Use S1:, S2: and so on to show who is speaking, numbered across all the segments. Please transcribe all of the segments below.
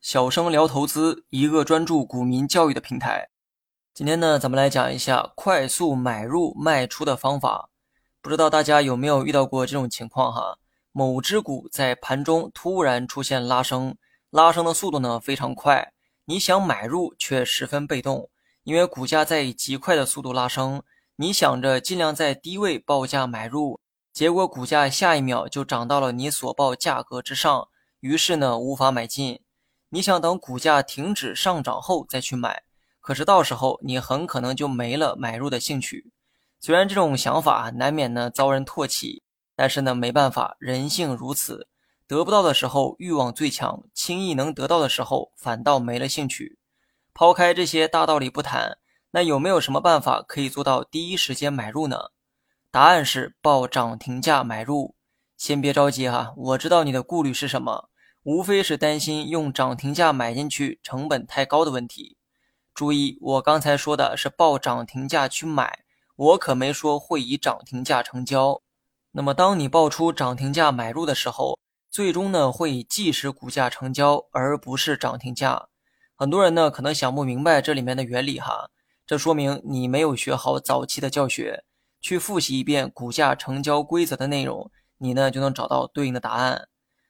S1: 小生聊投资，一个专注股民教育的平台。今天呢，咱们来讲一下快速买入卖出的方法。不知道大家有没有遇到过这种情况哈？某只股在盘中突然出现拉升，拉升的速度呢非常快，你想买入却十分被动，因为股价在以极快的速度拉升，你想着尽量在低位报价买入，结果股价下一秒就涨到了你所报价格之上，于是呢无法买进。你想等股价停止上涨后再去买。可是到时候你很可能就没了买入的兴趣。虽然这种想法难免呢遭人唾弃，但是呢没办法，人性如此。得不到的时候欲望最强，轻易能得到的时候反倒没了兴趣。抛开这些大道理不谈，那有没有什么办法可以做到第一时间买入呢？答案是报涨停价买入。先别着急哈，我知道你的顾虑是什么，无非是担心用涨停价买进去成本太高的问题。注意，我刚才说的是报涨停价去买，我可没说会以涨停价成交。那么，当你报出涨停价买入的时候，最终呢会以即时股价成交，而不是涨停价。很多人呢可能想不明白这里面的原理哈，这说明你没有学好早期的教学，去复习一遍股价成交规则的内容，你呢就能找到对应的答案。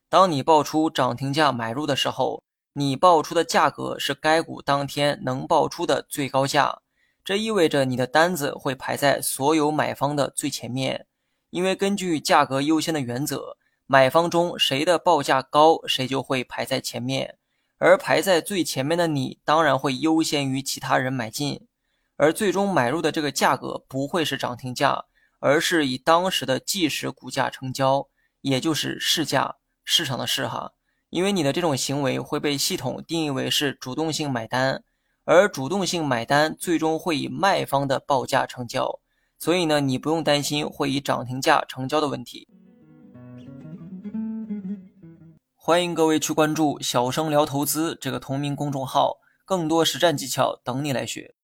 S1: 当你报出涨停价买入的时候。你报出的价格是该股当天能报出的最高价，这意味着你的单子会排在所有买方的最前面。因为根据价格优先的原则，买方中谁的报价高，谁就会排在前面。而排在最前面的你，当然会优先于其他人买进。而最终买入的这个价格不会是涨停价，而是以当时的即时股价成交，也就是市价，市场的市哈。因为你的这种行为会被系统定义为是主动性买单，而主动性买单最终会以卖方的报价成交，所以呢，你不用担心会以涨停价成交的问题。欢迎各位去关注“小生聊投资”这个同名公众号，更多实战技巧等你来学。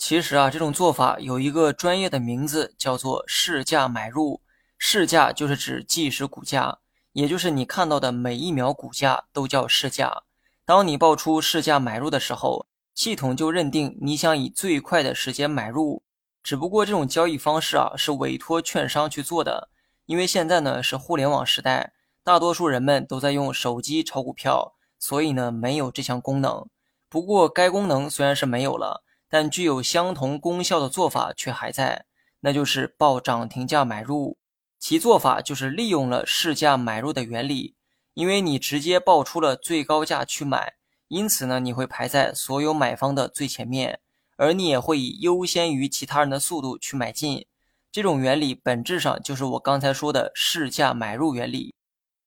S1: 其实啊，这种做法有一个专业的名字，叫做市价买入。市价就是指即时股价。也就是你看到的每一秒股价都叫市价。当你报出市价买入的时候，系统就认定你想以最快的时间买入。只不过这种交易方式啊，是委托券商去做的。因为现在呢是互联网时代，大多数人们都在用手机炒股票，所以呢没有这项功能。不过该功能虽然是没有了，但具有相同功效的做法却还在，那就是报涨停价买入。其做法就是利用了市价买入的原理，因为你直接报出了最高价去买，因此呢，你会排在所有买方的最前面，而你也会以优先于其他人的速度去买进。这种原理本质上就是我刚才说的市价买入原理。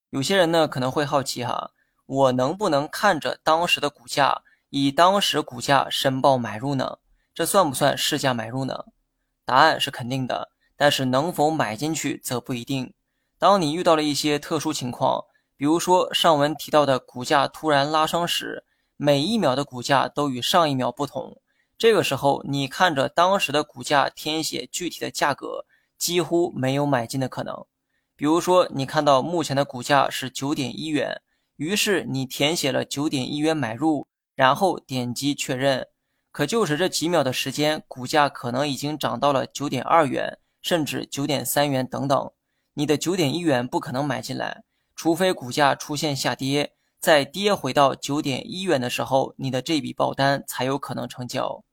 S1: 有些人呢可能会好奇哈，我能不能看着当时的股价，以当时股价申报买入呢？这算不算市价买入呢？答案是肯定的。但是能否买进去则不一定。当你遇到了一些特殊情况，比如说上文提到的股价突然拉升时，每一秒的股价都与上一秒不同，这个时候你看着当时的股价填写具体的价格，几乎没有买进的可能。比如说你看到目前的股价是九点一元，于是你填写了九点一元买入，然后点击确认，可就是这几秒的时间，股价可能已经涨到了九点二元。甚至九点三元等等，你的九点一元不可能买进来，除非股价出现下跌，再跌回到九点一元的时候，你的这笔爆单才有可能成交。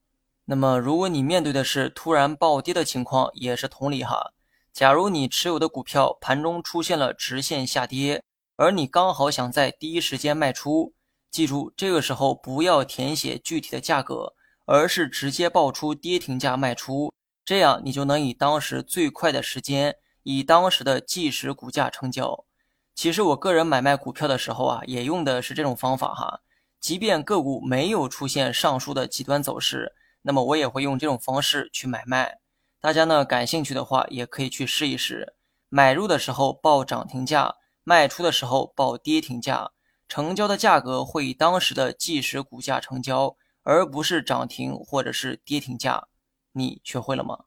S1: 那么，如果你面对的是突然暴跌的情况，也是同理哈。假如你持有的股票盘中出现了直线下跌，而你刚好想在第一时间卖出，记住这个时候不要填写具体的价格，而是直接报出跌停价卖出。这样你就能以当时最快的时间，以当时的即时股价成交。其实我个人买卖股票的时候啊，也用的是这种方法哈。即便个股没有出现上述的极端走势，那么我也会用这种方式去买卖。大家呢感兴趣的话，也可以去试一试。买入的时候报涨停价，卖出的时候报跌停价，成交的价格会以当时的即时股价成交，而不是涨停或者是跌停价。你学会了吗？